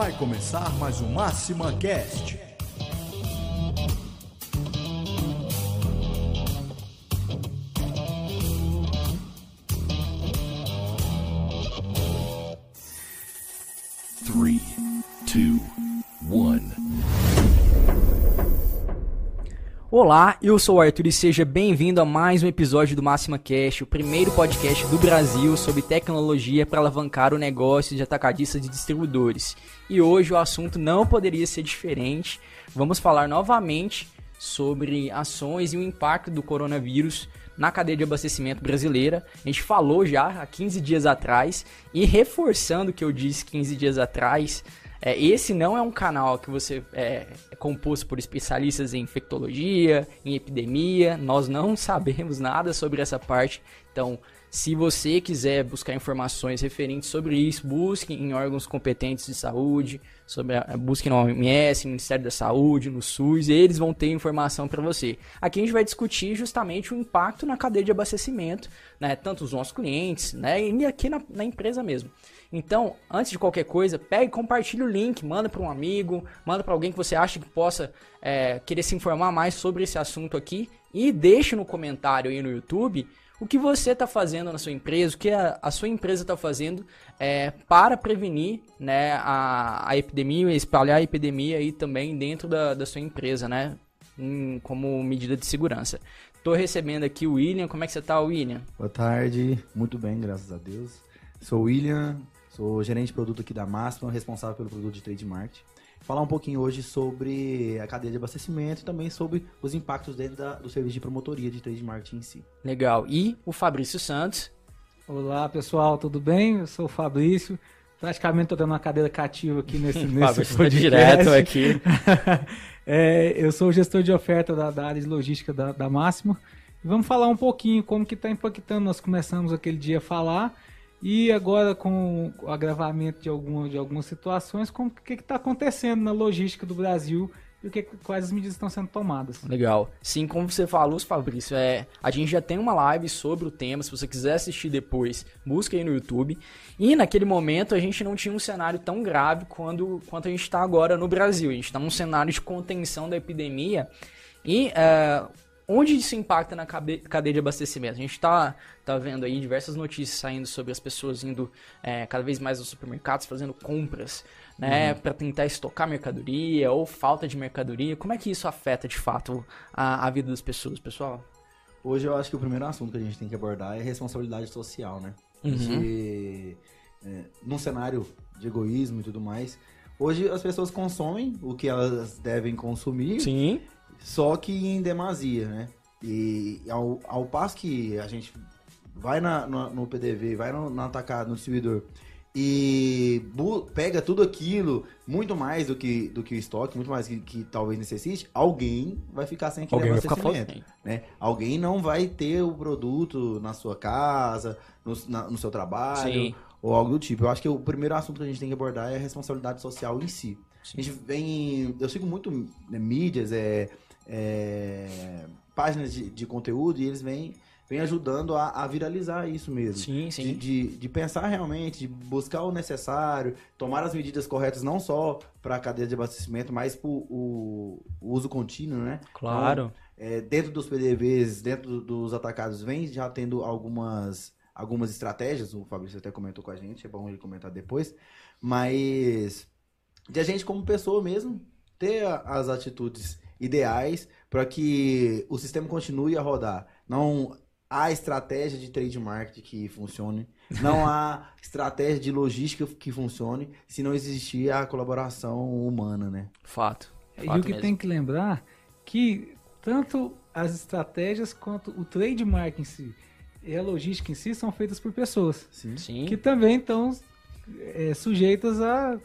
Vai começar mais um Máxima Cast. Olá, eu sou o Arthur e seja bem-vindo a mais um episódio do Máxima Cash, o primeiro podcast do Brasil sobre tecnologia para alavancar o negócio de atacadistas e distribuidores. E hoje o assunto não poderia ser diferente. Vamos falar novamente sobre ações e o impacto do coronavírus na cadeia de abastecimento brasileira. A gente falou já há 15 dias atrás e reforçando o que eu disse 15 dias atrás, é, esse não é um canal que você é, é, composto por especialistas em infectologia, em epidemia. Nós não sabemos nada sobre essa parte. Então, se você quiser buscar informações referentes sobre isso, busque em órgãos competentes de saúde, sobre a, busque no OMS, no Ministério da Saúde, no SUS, eles vão ter informação para você. Aqui a gente vai discutir justamente o impacto na cadeia de abastecimento, né, tanto os nossos clientes, né, e aqui na, na empresa mesmo. Então, antes de qualquer coisa, pegue compartilhe o link, manda para um amigo, manda para alguém que você acha que possa é, querer se informar mais sobre esse assunto aqui e deixe no comentário aí no YouTube o que você está fazendo na sua empresa, o que a, a sua empresa está fazendo é, para prevenir né, a, a epidemia, espalhar a epidemia aí também dentro da, da sua empresa, né? Em, como medida de segurança. Estou recebendo aqui o William. Como é que você está, William? Boa tarde, muito bem, graças a Deus. Sou o William, sou gerente de produto aqui da Máxima, responsável pelo produto de trade marketing falar um pouquinho hoje sobre a cadeia de abastecimento e também sobre os impactos dentro da, do serviço de promotoria de trade marketing em si. Legal. E o Fabrício Santos. Olá, pessoal, tudo bem? Eu sou o Fabrício. Praticamente estou dando uma cadeira cativa aqui nesse, nesse podcast. direto aqui. é, eu sou o gestor de oferta da, da área de logística da, da Máximo. E vamos falar um pouquinho como que está impactando. Nós começamos aquele dia a falar e agora com o agravamento de, alguma, de algumas situações, como que está acontecendo na logística do Brasil e o que, quais as medidas estão sendo tomadas. Legal. Sim, como você falou, Fabrício, é, a gente já tem uma live sobre o tema. Se você quiser assistir depois, busca aí no YouTube. E naquele momento a gente não tinha um cenário tão grave quando, quanto a gente está agora no Brasil. A gente está num cenário de contenção da epidemia. E uh, onde isso impacta na cadeia de abastecimento? A gente está tá vendo aí diversas notícias saindo sobre as pessoas indo é, cada vez mais aos supermercados fazendo compras, né, uhum. para tentar estocar mercadoria ou falta de mercadoria. Como é que isso afeta de fato a, a, vida das pessoas, pessoal? Hoje eu acho que o primeiro assunto que a gente tem que abordar é responsabilidade social, né? Uhum. De, é, num cenário de egoísmo e tudo mais, hoje as pessoas consomem o que elas devem consumir. Sim só que em demasia, né? E ao, ao passo que a gente vai na, no, no PDV, vai no, no atacado, no distribuidor e pega tudo aquilo, muito mais do que, do que o estoque, muito mais que, que talvez necessite, alguém vai ficar sem aquele alguém abastecimento. Né? Alguém não vai ter o produto na sua casa, no, na, no seu trabalho, Sim. ou algo do tipo. Eu acho que o primeiro assunto que a gente tem que abordar é a responsabilidade social em si. Sim. A gente vem. Eu sigo muito né, mídias, é é, páginas de, de, conteúdo e eles vêm, vêm ajudando a, a viralizar isso mesmo. Sim, sim. De, de, de, pensar realmente, de buscar o necessário, tomar as medidas corretas não só para a cadeia de abastecimento, mas para o, uso contínuo, né? Claro. Então, é, dentro dos PDVs, dentro dos atacados, vem já tendo algumas algumas estratégias, o Fabrício até comentou com a gente, é bom ele comentar depois, mas de a gente como pessoa mesmo ter as atitudes ideais para que o sistema continue a rodar. Não há estratégia de trade marketing que funcione, não há estratégia de logística que funcione se não existir a colaboração humana, né? Fato. Fato e o que mesmo. tem que lembrar que tanto as estratégias quanto o trade marketing em si e a logística em si são feitas por pessoas. Sim. Sim. Que também estão é, sujeitas a,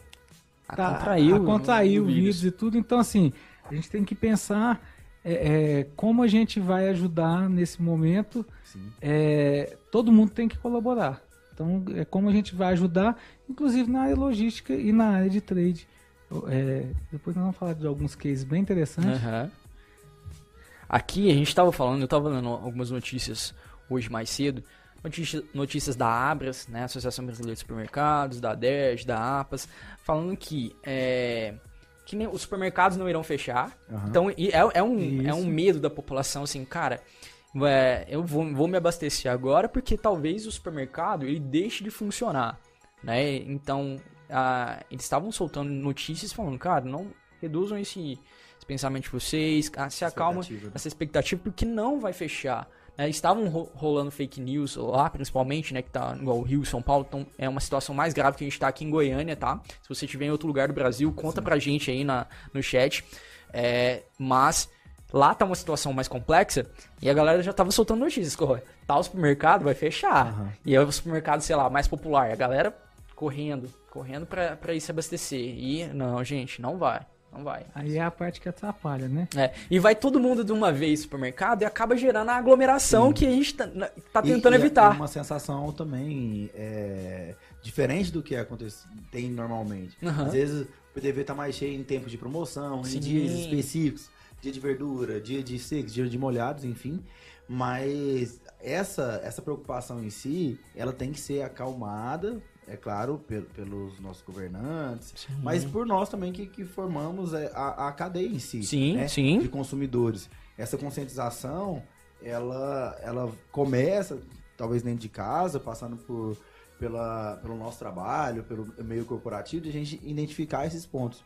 a tá, contrair, a contrair o, o vírus e tudo. Então, assim, a gente tem que pensar é, é, como a gente vai ajudar nesse momento. É, todo mundo tem que colaborar. Então, é como a gente vai ajudar, inclusive na área logística e na área de trade. É, depois nós vamos falar de alguns cases bem interessantes. Uhum. Aqui a gente estava falando, eu estava lendo algumas notícias hoje mais cedo, notícias, notícias da Abras, né, Associação Brasileira de Supermercados, da DERJ, da APAS, falando que é, que nem, os supermercados não irão fechar. Aham. Então é, é um, é um medo da população, assim, cara. é, eu vou, vou me abastecer agora porque talvez o supermercado ele deixe de funcionar, né? Então eles estavam soltando notícias falando, cara, não reduzam esse, esse pensamento de vocês, ah, se acalma Expectativa, né? essa expectativa porque não vai fechar. Né? Estavam ro- rolando fake news lá, principalmente, né? Que tá igual o Rio e São Paulo, então é uma situação mais grave que a gente tá aqui em Goiânia, tá? Se você estiver em outro lugar do Brasil, conta pra gente aí na, no chat. É, mas lá tá uma situação mais complexa e a galera já tava soltando notícias. Corre, tal supermercado vai fechar. Aham. E é o supermercado, sei lá, mais popular. A galera correndo, correndo pra, pra ir se abastecer. E não, gente, não vai. Não vai. Aí é a parte que atrapalha, né? É, e vai todo mundo de uma vez no supermercado e acaba gerando a aglomeração que a gente tá, tá E- tentando e é- evitar. É uma sensação também é, diferente do que acontece, tem normalmente. Aham. Às vezes o PDV tá mais cheio em tempo de promoção, Sim. em dias específicos, dia de verdura, dia de secos, dia de molhados, enfim. Mas essa, essa preocupação em si, ela tem que ser acalmada, é claro, pel- pelos nossos governantes, mas por nós também que, que formamos é, a, a cadeia em si. Sim, né? sim. de consumidores. Essa conscientização, ela, ela começa, talvez dentro de casa, passando por, pela, pelo nosso trabalho, pelo meio corporativo, de a gente identificar esses pontos.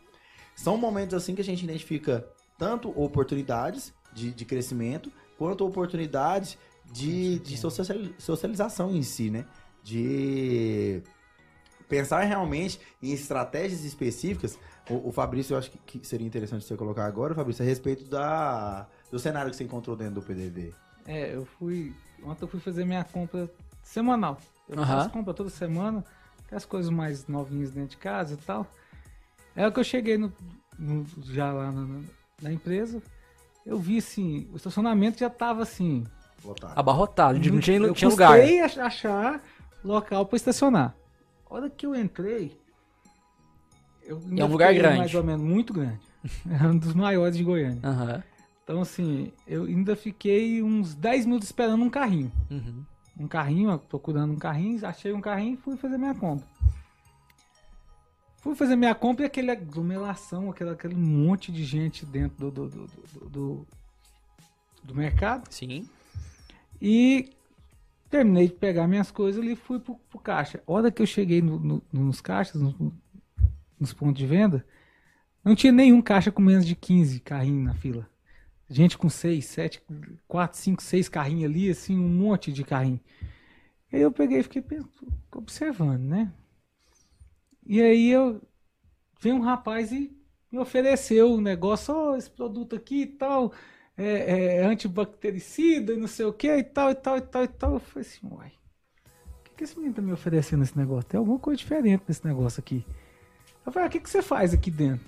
São momentos assim que a gente identifica tanto oportunidades de, de crescimento, quanto oportunidades de, de sociali- socialização em si, né? De pensar realmente em estratégias específicas. O, o Fabrício, eu acho que, que seria interessante você colocar agora, Fabrício, a respeito da, do cenário que você encontrou dentro do PDV. É, eu fui. Ontem eu fui fazer minha compra semanal. Eu Aham. faço compra toda semana, as coisas mais novinhas dentro de casa e tal. É o que eu cheguei no, no- já lá na, na- empresa. Eu vi assim, o estacionamento já tava assim. Lotado. Abarrotado, não tinha, não eu tinha lugar. ach- achar local para estacionar. A hora que eu entrei. Eu É um lugar grande. Mais ou menos, muito grande. É um dos maiores de Goiânia. Aham. Então, assim, eu ainda fiquei uns 10 minutos esperando um carrinho. Uhum. Um carrinho, procurando um carrinho, achei um carrinho e fui fazer minha compra. Fui fazer minha compra e aquela aglomeração, aquele, aquele monte de gente dentro do, do, do, do, do- do mercado. Sim. E terminei de pegar minhas coisas ali e fui pro, pro caixa. A hora que eu cheguei no- no- nos caixas, no- nos pontos de venda, não tinha nenhum caixa com menos de 15 carrinhos na fila. Gente com 6, 7, 4, 5, 6 carrinhos ali, assim, um monte de carrinho. Aí eu peguei e fiquei observando, né? E aí eu veio um rapaz e me ofereceu um negócio, ó, esse produto aqui e tal, é, é antibactericida e não sei o que e tal, e tal, e tal, e tal. Eu falei assim, uai, o que, que esse menino tá me oferecendo esse negócio? Tem alguma coisa diferente nesse negócio aqui. Eu falei, ah, o que, que você faz aqui dentro?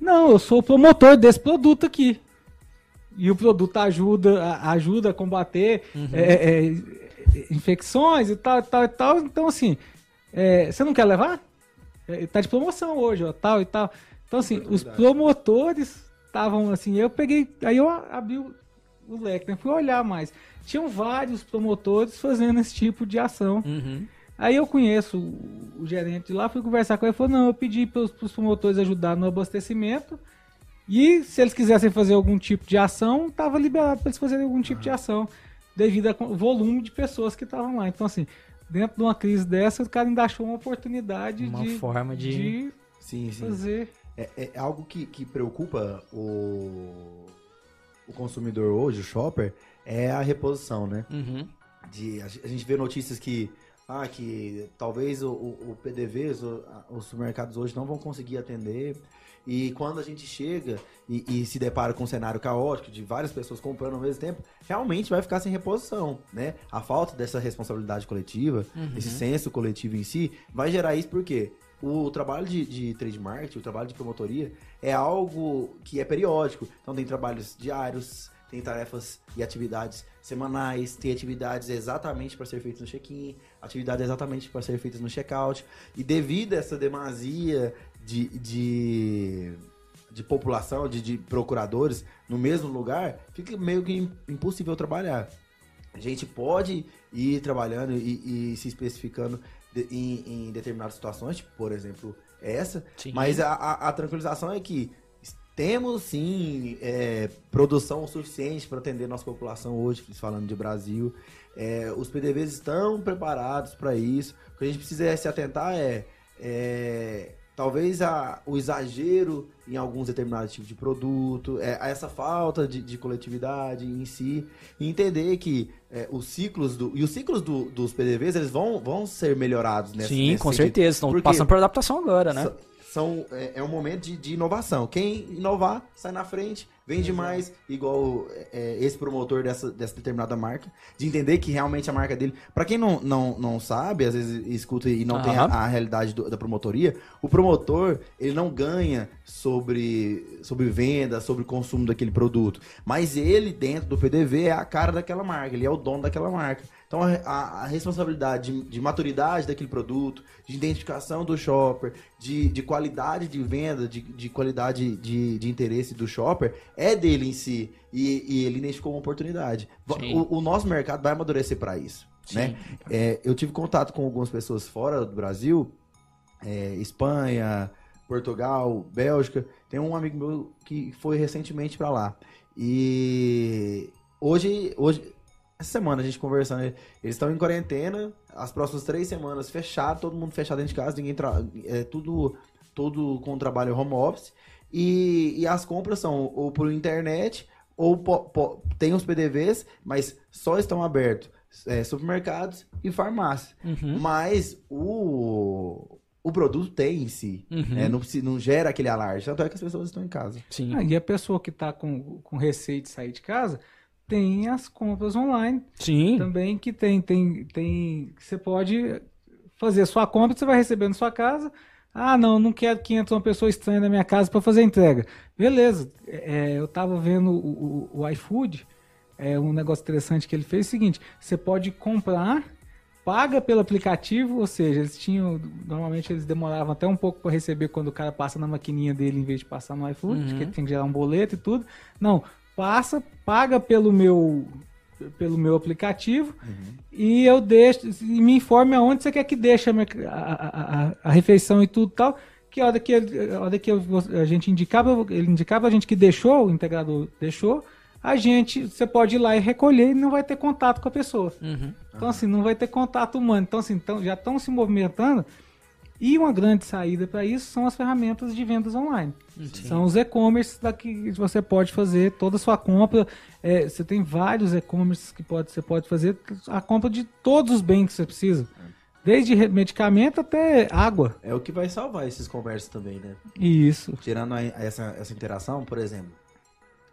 Não, eu sou o promotor desse produto aqui. E o produto ajuda, a- ajuda a combater é, é, infecções e tal, e tal, e tal. Então, assim, é, você não quer levar? É, tá de promoção hoje, ó, tal e tal. Então, assim, os promotores estavam assim, eu peguei, aí eu abri o, o leque, né? Fui olhar mais. Tinham vários promotores fazendo esse tipo de ação. Uhum. Aí eu conheço o, o gerente de lá, fui conversar com ele, falou, não, eu pedi para os promotores ajudar no abastecimento, e se eles quisessem fazer algum tipo de ação, estava liberado para eles fazerem algum tipo de ação, devido ao volume de pessoas que estavam lá. Então, assim, dentro de uma crise dessa, o cara ainda achou uma oportunidade Uma de, forma de- de Sim, sim. fazer. É, é algo que, que preocupa o, o consumidor hoje, o shopper, é a reposição, né? Uhum. de a a gente vê notícias que ah que talvez o, o, o PDVs o- a- os supermercados hoje não vão conseguir atender e quando a gente chega e, e se depara com um cenário caótico de várias pessoas comprando ao mesmo tempo realmente vai ficar sem reposição né a falta dessa responsabilidade coletiva esse senso coletivo em si vai gerar isso porque o trabalho de, de trade marketing, o trabalho de promotoria é algo que é periódico. Então tem trabalhos diários, tem tarefas e atividades semanais, tem atividades exatamente para ser feitas no check-in, atividades exatamente para ser feitas no check-out. E devido a essa demasia de, de, de população, de, de procuradores no mesmo lugar, fica meio que im- impossível trabalhar. A gente pode ir trabalhando e, e se especificando de- em, em determinadas situações, tipo, por exemplo, essa. Sim. Mas a, a- a tranquilização é que temos sim é, produção suficiente para atender nossa população hoje, falando de Brasil. É, os PDVs estão preparados para isso. O que a gente precisa se atentar é, é, talvez a, o exagero em alguns determinados tipos de produto, é, essa falta de, de coletividade em si, e entender que é, os ciclos do, e os ciclos do- dos PDVs eles vão, vão ser melhorados nesse, Sim, nesse com sentido. certeza. Estão Porque passando por adaptação agora, né? São, são- é, é um momento de, de inovação. Quem inovar sai na frente, vende mais, igual é, esse promotor dessa, dessa determinada marca, de entender que realmente a marca dele. Pra quem não, não, não sabe, às vezes escuta e não tem a, Aham. a realidade do- da promotoria, o promotor ele não ganha sobre, sobre venda, sobre consumo daquele produto, mas ele dentro do PDV é a cara daquela marca, ele é o dono daquela marca. Então a, a- a responsabilidade de, de maturidade daquele produto, de identificação do shopper, de, de qualidade de venda, de, de qualidade de, de interesse do shopper, é dele em si. E, e ele identificou uma oportunidade. O, o nosso mercado vai amadurecer para isso. Né? É, eu tive contato com algumas pessoas fora do Brasil, é, Espanha, Portugal, Bélgica. Tem um amigo meu que foi recentemente para lá. E hoje, hoje, essa semana a gente conversando, eles estão em quarentena, as próximas três semanas fechado, todo mundo fechado dentro de casa, ninguém tra... é tudo, tudo com trabalho home office. E, e as compras são ou por internet ou po- po- tem os PDVs, mas só estão abertos é, supermercados e farmácias. Uhum. Mas o, o produto tem em si. Uhum. né? não, não gera aquele alarde. Tanto é que as pessoas estão em casa. Sim. Ah, e a pessoa que está com, com receio de sair de casa tem as compras online Sim. também que tem tem tem você pode fazer a sua compra você vai receber na sua casa ah não não quero que entre uma pessoa estranha na minha casa para fazer a entrega beleza É, eu estava vendo o, o, o iFood é um negócio interessante que ele fez é o seguinte você pode comprar paga pelo aplicativo ou seja eles tinham normalmente eles demoravam até um pouco para receber quando o cara passa na maquininha dele em vez de passar no iFood Uhum. que tem que gerar um boleto e tudo não passa paga pelo meu pelo meu aplicativo e eu deixo e me informe aonde você quer que deixe a, minha- a, a- a- refeição e tudo tal que a hora que, a, hora que eu- a gente indicava ele indicava a gente que deixou o integrador deixou a gente você pode ir lá e recolher e não vai ter contato com a pessoa Uhum. então assim não vai ter contato humano então assim então, já estão se movimentando e uma grande saída para isso são as ferramentas de vendas online são os e-commerce da que você pode fazer toda a sua compra. É, você tem vários e-commerce que pode, você pode fazer a compra de todos os bens que você precisa. Desde medicamento até água. É o que vai salvar esses comércios também, né? Isso. Tirando a- essa, essa interação, por exemplo,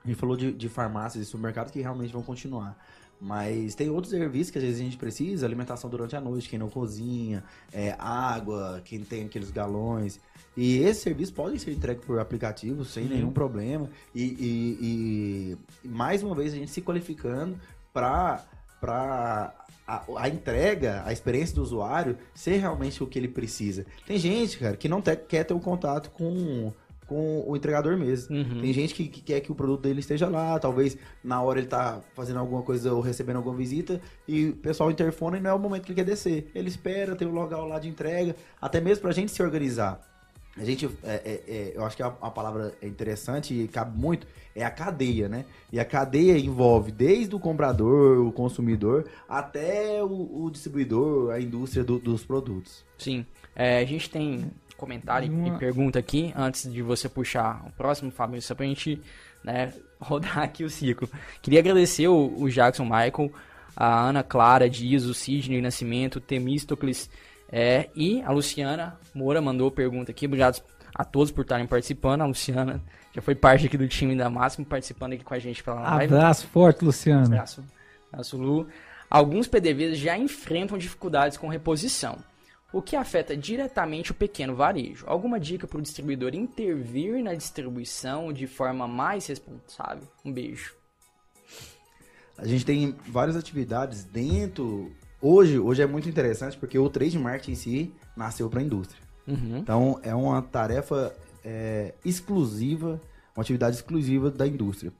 a gente falou de, de farmácias e supermercados que realmente vão continuar. Mas tem outros serviços que às vezes a gente precisa, alimentação durante a noite, quem não cozinha, é, água, quem tem aqueles galões. E esses serviços podem ser entregues por aplicativo sem nenhum problema. E, e- e- mais uma vez a gente se qualificando para para a, a entrega, a experiência do usuário ser realmente o que ele precisa. Tem gente, cara, que não te- quer ter um contato com, com o entregador mesmo. Uhum. Tem gente que, que quer que o produto dele esteja lá, talvez na hora ele tá fazendo alguma coisa ou recebendo alguma visita e o pessoal interfona e não é o momento que ele quer descer. Ele espera, tem o local lá de entrega, até mesmo pra gente se organizar. A gente, é, é, é, eu acho que a, a palavra é interessante e cabe muito, é a cadeia, né? E a cadeia envolve desde o comprador, o consumidor, até o, o distribuidor, a indústria do- dos produtos. Sim. É, a gente tem comentário Uma- e pergunta aqui, antes de você puxar o próximo, Fábio, só pra gente né, rodar aqui o ciclo. Queria agradecer o, o Jackson Michael, a Ana Clara Dias, o Sidney Nascimento, o Temístocles é, e a Luciana Moura mandou pergunta aqui. Obrigado a todos por estarem participando. A Luciana já foi parte aqui do time da Máximo, participando aqui com a gente pela live. Abraço forte, Luciano. Abraço. Abraço, Lu. Alguns PDVs já enfrentam dificuldades com reposição, o que afeta diretamente o pequeno varejo. Alguma dica para o distribuidor intervir na distribuição de forma mais responsável? Um beijo. A gente tem várias atividades dentro. Hoje, hoje é muito interessante porque o trade marketing em si nasceu para a indústria. Uhum. Então é uma tarefa é, exclusiva, uma atividade exclusiva da indústria.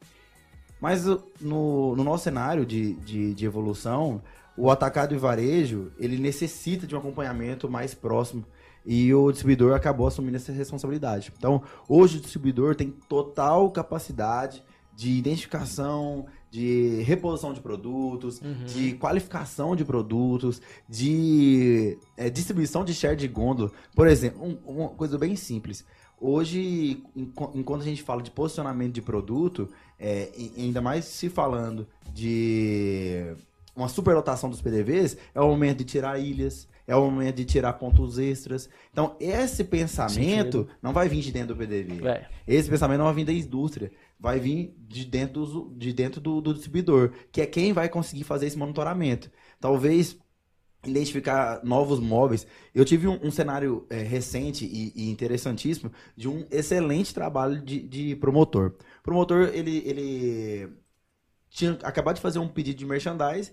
Mas no, no nosso cenário de, de, de evolução, o atacado e varejo, ele necessita de um acompanhamento mais próximo. E o distribuidor acabou assumindo essa responsabilidade. Então, hoje o distribuidor tem total capacidade de identificação, de reposição de produtos, Uhum. de qualificação de produtos, de é, distribuição de share de gôndola. Por exemplo, um- uma coisa bem simples. Hoje, enqu- enquanto a gente fala de posicionamento de produto, é, ainda mais se falando de uma superlotação dos PDVs, é o momento de tirar ilhas, é o momento de tirar pontos extras. Então, esse pensamento não vai vir de dentro do PDV. É. Esse pensamento não vai vir da indústria, vai vir de dentro, do, de dentro do, do distribuidor, que é quem vai conseguir fazer esse monitoramento. Talvez identificar novos móveis. Eu tive um, um cenário é, recente e, e interessantíssimo de um excelente trabalho de, de promotor. O promotor, ele, ele tinha acabado de fazer um pedido de merchandise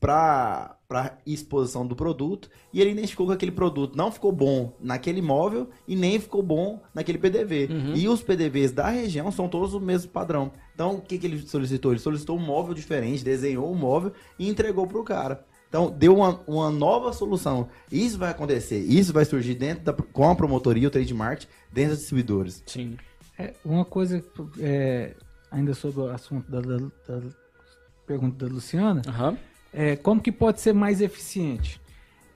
para exposição do produto e ele identificou que aquele produto não ficou bom naquele móvel e nem ficou bom naquele PDV. Uhum. E os PDVs da região são todos o mesmo padrão. Então, o que, que ele solicitou? Ele solicitou um móvel diferente, desenhou um móvel e entregou para o cara. Então, deu uma, uma nova solução. Isso vai acontecer. Isso vai surgir dentro da, com a promotoria, o trademark, dentro dos distribuidores. Sim. É, uma coisa, é, ainda sobre o assunto da, da- da pergunta da Luciana, Aham. é, como que pode ser mais eficiente?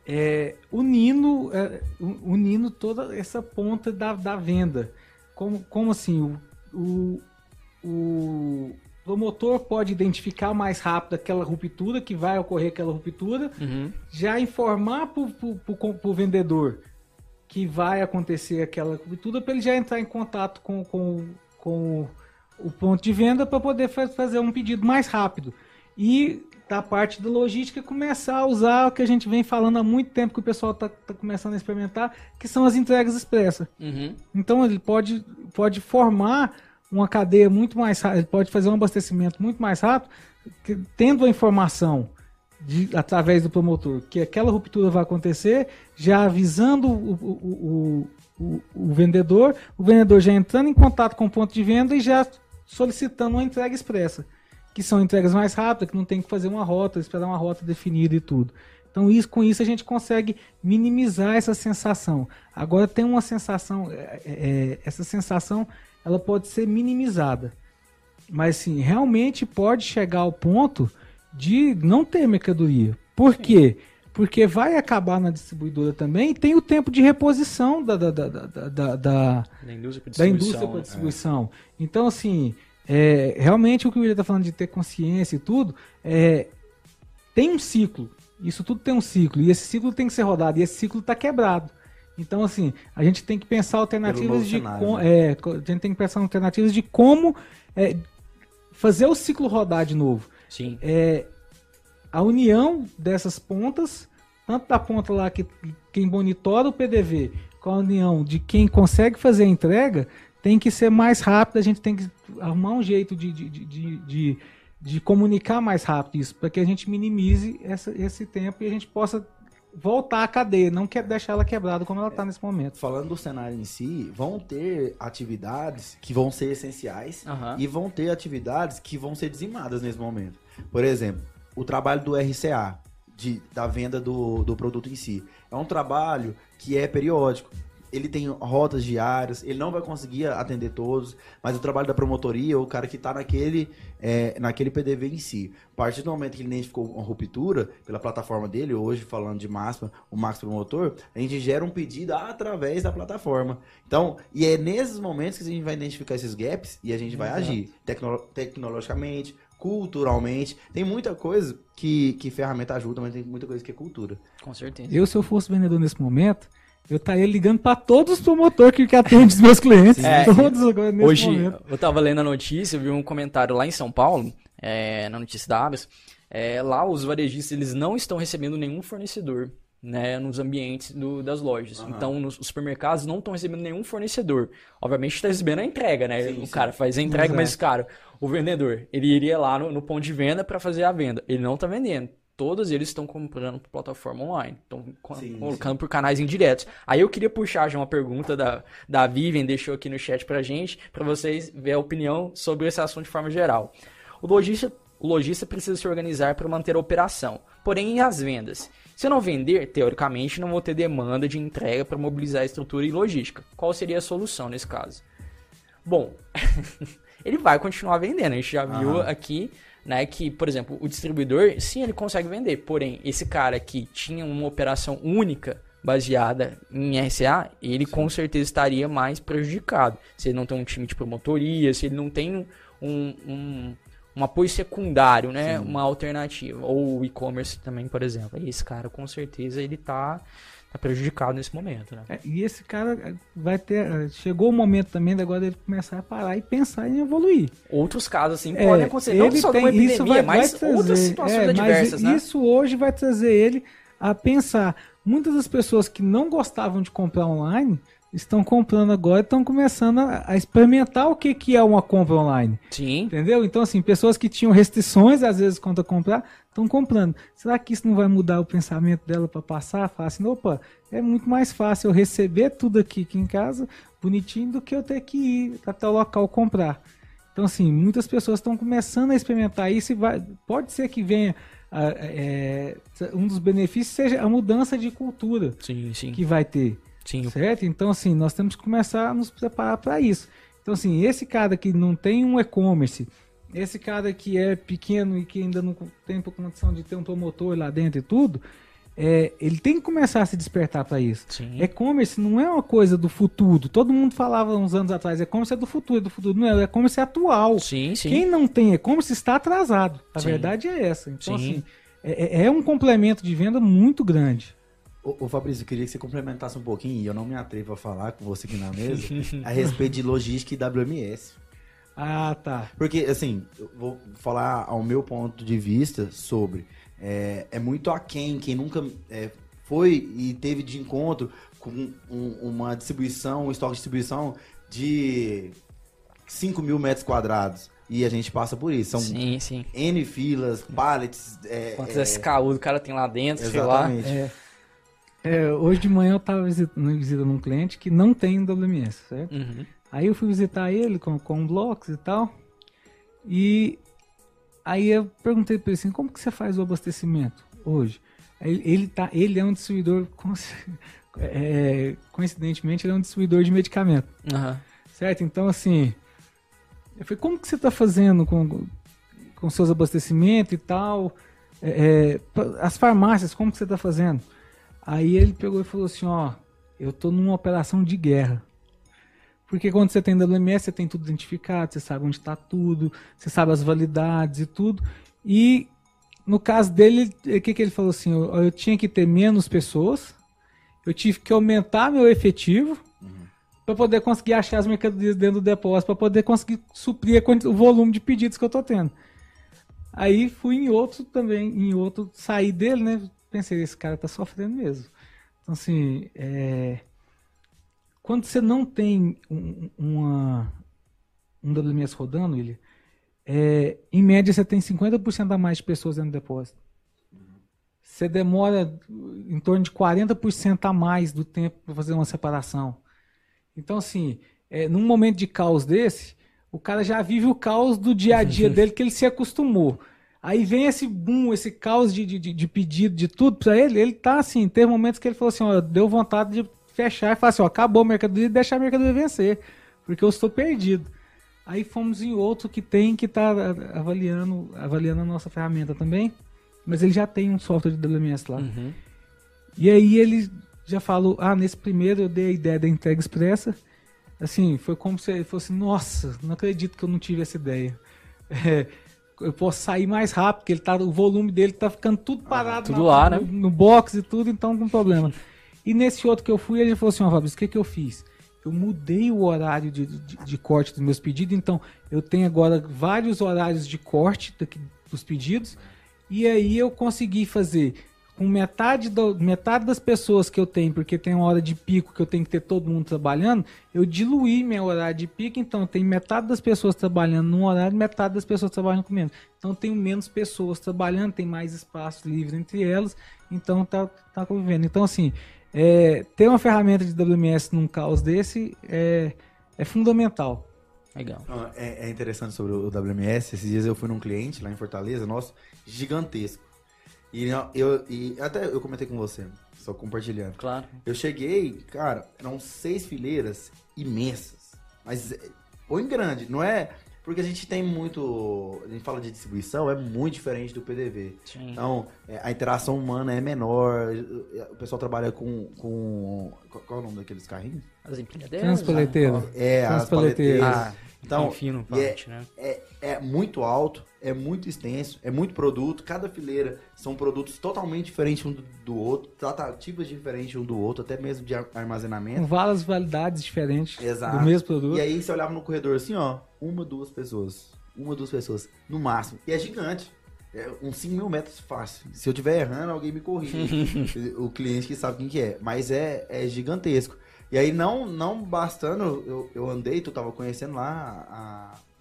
É, unindo, é, unindo toda essa ponta da, da venda. Como, como assim? O, o, o promotor pode identificar mais rápido aquela ruptura, que vai ocorrer aquela ruptura, Uhum. já informar para o vendedor que vai acontecer aquela ruptura para ele já entrar em contato com, com, com o ponto de venda para poder fa- fazer um pedido mais rápido. E da parte da logística começar a usar o que a gente vem falando há muito tempo que o pessoal está começando a experimentar, que são as entregas expressas. Uhum. Então ele pode, pode formar uma cadeia muito mais rápida, ele pode fazer um abastecimento muito mais rápido, que- tendo a informação de- através do promotor que aquela ruptura vai acontecer, já avisando o, o, o, o- o vendedor, o vendedor já entrando em contato com o ponto de venda e já solicitando uma entrega expressa, que são entregas mais rápidas, que não tem que fazer uma rota, esperar uma rota definida e tudo. Então, isso, com isso, a gente consegue minimizar essa sensação. Agora, tem uma sensação, é, é, essa sensação ela pode ser minimizada. Mas, sim, realmente pode chegar ao ponto de não ter mercadoria. Por quê? Porque vai acabar na distribuidora também e tem o tempo de reposição da, da, da, da, da- da, Da indústria para da distribuição. indústria para distribuição. Então, assim, é, realmente o que o William está falando de ter consciência e tudo, é, tem um ciclo. Isso tudo tem um ciclo. E esse ciclo tem que ser rodado. E esse ciclo está quebrado. Então, assim, a gente tem que pensar alternativas de cenário, com- né? é, a gente tem que pensar alternativas de como é, fazer o ciclo rodar de novo Sim. é a união dessas pontas, tanto da ponta lá que quem monitora o PDV, com a união de quem consegue fazer a entrega, tem que ser mais rápido, a gente tem que arrumar um jeito de, de, de, de, de- de comunicar mais rápido isso, para que a gente minimize essa, esse tempo e a gente possa voltar à cadeia, não quer deixar ela quebrada como ela está nesse momento. Falando do cenário em si, vão ter atividades que vão ser essenciais Aham. e vão ter atividades que vão ser dizimadas nesse momento. Por exemplo, o trabalho do RCA, de, da venda do, do produto em si. É um trabalho que é periódico. Ele tem rotas diárias, ele não vai conseguir atender todos, mas o trabalho da promotoria, o cara que está naquele, é, naquele PDV em si. A partir do momento que ele identificou uma ruptura pela plataforma dele, hoje falando de máxima, o Max Promotor, a gente gera um pedido através da plataforma. Então, e é nesses momentos que a gente vai identificar esses gaps e a gente vai Exato. agir tecno- tecnologicamente, culturalmente. Tem muita coisa que, que ferramenta ajuda, mas tem muita coisa que é cultura. Com certeza. Eu, se eu fosse vendedor nesse momento, eu estaria ligando para todos os promotores que, que atendem os meus clientes. É, todos agora nesse Hoje, momento. eu tava lendo a notícia, eu vi um comentário lá em São Paulo, é, na notícia da Abas, é, lá os varejistas eles não estão recebendo nenhum fornecedor, né, nos ambientes do- das lojas. Então, nos, os supermercados não estão recebendo nenhum fornecedor. Obviamente, está recebendo a entrega, né? Sim, o sim. cara faz a entrega, Exato. mas, cara, o vendedor, ele iria lá no, no ponto de venda para fazer a venda. Ele não tá vendendo. Todos eles estão comprando por plataforma online. Estão co- Sim, colocando por canais indiretos. Aí eu queria puxar já uma pergunta da, da Vivian, deixou aqui no chat pra gente, pra vocês ver a opinião sobre esse assunto de forma geral. O lojista, o lojista precisa se organizar para manter a operação. Porém, e as vendas? Se eu não vender, teoricamente não vou ter demanda de entrega para mobilizar a estrutura e logística. Qual seria a solução nesse caso? Bom, ele vai continuar vendendo. A gente já viu aqui, né, que, por exemplo, o distribuidor, sim, ele consegue vender. Porém, esse cara que tinha uma operação única baseada em RCA, ele sim. com certeza estaria mais prejudicado. Se ele não tem um time de promotoria, se ele não tem um, um, um apoio secundário, né, sim. uma alternativa. Ou o e-commerce também, por exemplo. E esse cara, com certeza, ele tá tá prejudicado nesse momento, né? É, e esse cara vai ter. Eh, chegou o momento também de agora ele começar a parar e pensar em evoluir. Outros casos assim é, podem acontecer, não só tem, epidemia, isso vai, mas vai trazer, outras situações é, adversas, né? Isso hoje vai trazer ele a pensar. Muitas das pessoas que não gostavam de comprar online estão comprando agora e estão começando a, a, experimentar o que, que é uma compra online. Sim. Entendeu? Então, assim, pessoas que tinham restrições, às vezes, quanto a comprar, estão comprando. Será que isso não vai mudar o pensamento dela para passar? Falar assim, opa, é muito mais fácil eu receber tudo aqui, aqui em casa, bonitinho, do que eu ter que ir até o local comprar. Então, assim, muitas pessoas estão começando a experimentar isso e vai, pode ser que venha é, um dos benefícios seja a mudança de cultura sim, sim. que vai ter. Sim. Certo? Então, assim, nós temos que começar a nos preparar para isso. Então, assim, esse cara que não tem um e-commerce, esse cara que é pequeno e que ainda não tem condição de ter um promotor lá dentro e tudo, é, ele tem que começar a se despertar para isso. E-commerce não é uma coisa do futuro. Todo mundo falava uns anos atrás, e-commerce é do futuro, é do futuro. Não é, e-commerce é atual. Sim, sim. Quem não tem e-commerce está atrasado. A sim. verdade é essa. Então, sim. assim, é, é, é um complemento de venda muito grande. Ô, ô, Fabrício, eu queria que você complementasse um pouquinho, e eu não me atrevo a falar com você aqui na mesa, a respeito de logística e WMS. Ah, tá. Porque, assim, eu vou falar ao meu ponto de vista sobre. É, é muito aquém quem nunca é, foi e teve de encontro com um, uma distribuição, um estoque de distribuição de 5 mil metros quadrados. E a gente passa por isso. São sim, sim. N filas, pallets. É, Quantos é, SKU o cara tem lá dentro, exatamente. sei lá. É. É, hoje de manhã eu estava visitando, visitando um cliente que não tem WMS, certo? Uhum. Aí eu fui visitar ele com, com blocos e tal. E aí eu perguntei para ele assim, como que você faz o abastecimento hoje? Ele, ele, tá, ele é um distribuidor, é, coincidentemente, ele é um distribuidor de medicamento. Uhum. Certo? Então, assim, eu falei, como que você está fazendo com, com seus abastecimentos e tal? É, é as farmácias, como que você está fazendo? Aí ele pegou e falou assim, ó, eu tô numa operação de guerra. Porque quando você tem WMS, você tem tudo identificado, você sabe onde está tudo, você sabe as validades e tudo. E no caso dele, o que, que ele falou assim? Eu, eu, tinha que ter menos pessoas, eu tive que aumentar meu efetivo uhum. para poder conseguir achar as mercadorias dentro do depósito, para poder conseguir suprir o volume de pedidos que eu tô tendo. Aí fui em outro também, em outro, saí dele, né? pensei, esse cara tá sofrendo mesmo. Então, assim, é... quando você não tem um, uma, um WMS rodando, ele, é, em média você tem 50% a mais de pessoas dentro do depósito. Você demora em torno de 40% a mais do tempo para fazer uma separação. Então, assim, é, num momento de caos desse, o cara já vive o caos do dia a dia dele que ele se acostumou. Aí vem esse boom, esse caos de, de, de pedido, de tudo pra ele. Ele tá assim, tem momentos que ele falou assim: ó, deu vontade de fechar e falar assim: ó, acabou a mercadoria e deixar a mercadoria vencer, porque eu estou perdido. Aí fomos em outro que tem que tá avaliando, avaliando a nossa ferramenta também, mas ele já tem um software de WMS lá. Uhum. E aí ele já falou: ah, nesse primeiro eu dei a ideia da entrega expressa. Assim, foi como se ele fosse: nossa, não acredito que eu não tive essa ideia. É, eu posso sair mais rápido, porque ele tá, o volume dele tá ficando tudo ah, parado tudo na, lá, no, né? no box e tudo, então com problema. E nesse outro que eu fui, ele falou assim, ó, oh, Fabrício, o que que eu fiz? Eu mudei o horário de, de, de, corte dos meus pedidos, então eu tenho agora vários horários de corte daqui, dos pedidos, e aí eu consegui fazer com metade, do, metade das pessoas que eu tenho, porque tem uma hora de pico que eu tenho que ter todo mundo trabalhando, eu diluí meu horário de pico, então tem metade das pessoas trabalhando num horário, metade das pessoas trabalhando com menos. Então tenho menos pessoas trabalhando, tem mais espaço livre entre elas, então tá, tá convivendo. Então assim, é, ter uma ferramenta de WMS num caos desse é, é fundamental. Legal. É, é interessante sobre o WMS. Esses dias eu fui num cliente lá em Fortaleza, nosso, gigantesco. E eu, e até eu comentei com você, só compartilhando. Claro. Eu cheguei, cara, eram seis fileiras imensas. Mas põe grande, não é. Porque a gente tem muito. A gente fala de distribuição, é muito diferente do PDV. Sim. Então, é, a interação humana é menor. O pessoal trabalha com. com qual, é o nome daqueles carrinhos? As empilhadeiras. Transpaleteiro. É, as Transpaleteiro. paleteiras. Ah, Então, então, fino, e é- parte, né? é, é muito alto, é muito extenso, é muito produto. Cada fileira são produtos totalmente diferentes um do, do outro, tratativas diferentes um do outro, até mesmo de ar- Com armazenamento. várias validades diferentes Exato. do mesmo produto. E aí você olhava no corredor assim, ó, uma, duas pessoas. Uma, duas pessoas, no máximo. E é gigante. É uns 5 mil metros fácil. Se eu estiver errando, alguém me corrige. o cliente que sabe quem que é. Mas é, é gigantesco. E aí, não, não bastando, eu, eu andei, tu tava conhecendo lá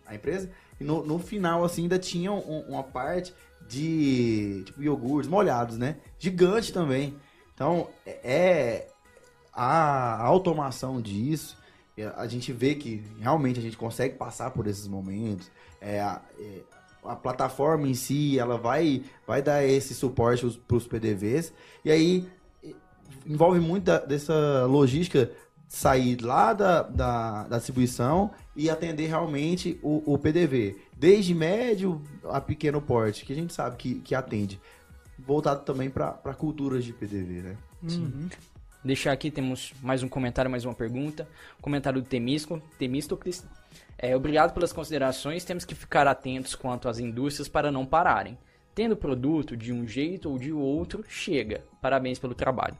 a, a empresa, e no, no final, assim, ainda tinha um- uma parte de, tipo, iogurtes molhados, né? Gigante também. Então, é... A automação disso, é, a gente vê que realmente a gente consegue passar por esses momentos. É, a, é, a plataforma em si, ela vai, vai dar esse suporte para os PDVs. E aí envolve muito da- dessa logística sair lá da, da, da distribuição e atender realmente o, o PDV. Desde médio a pequeno porte, que a gente sabe que, que atende. Voltado também para culturas de PDV, né? Uhum. Deixar aqui, temos mais um comentário, mais uma pergunta. Comentário do Temisco. Temístocles. É, obrigado pelas considerações. Temos que ficar atentos quanto às indústrias para não pararem. Tendo produto de um jeito ou de outro, chega. Parabéns pelo trabalho.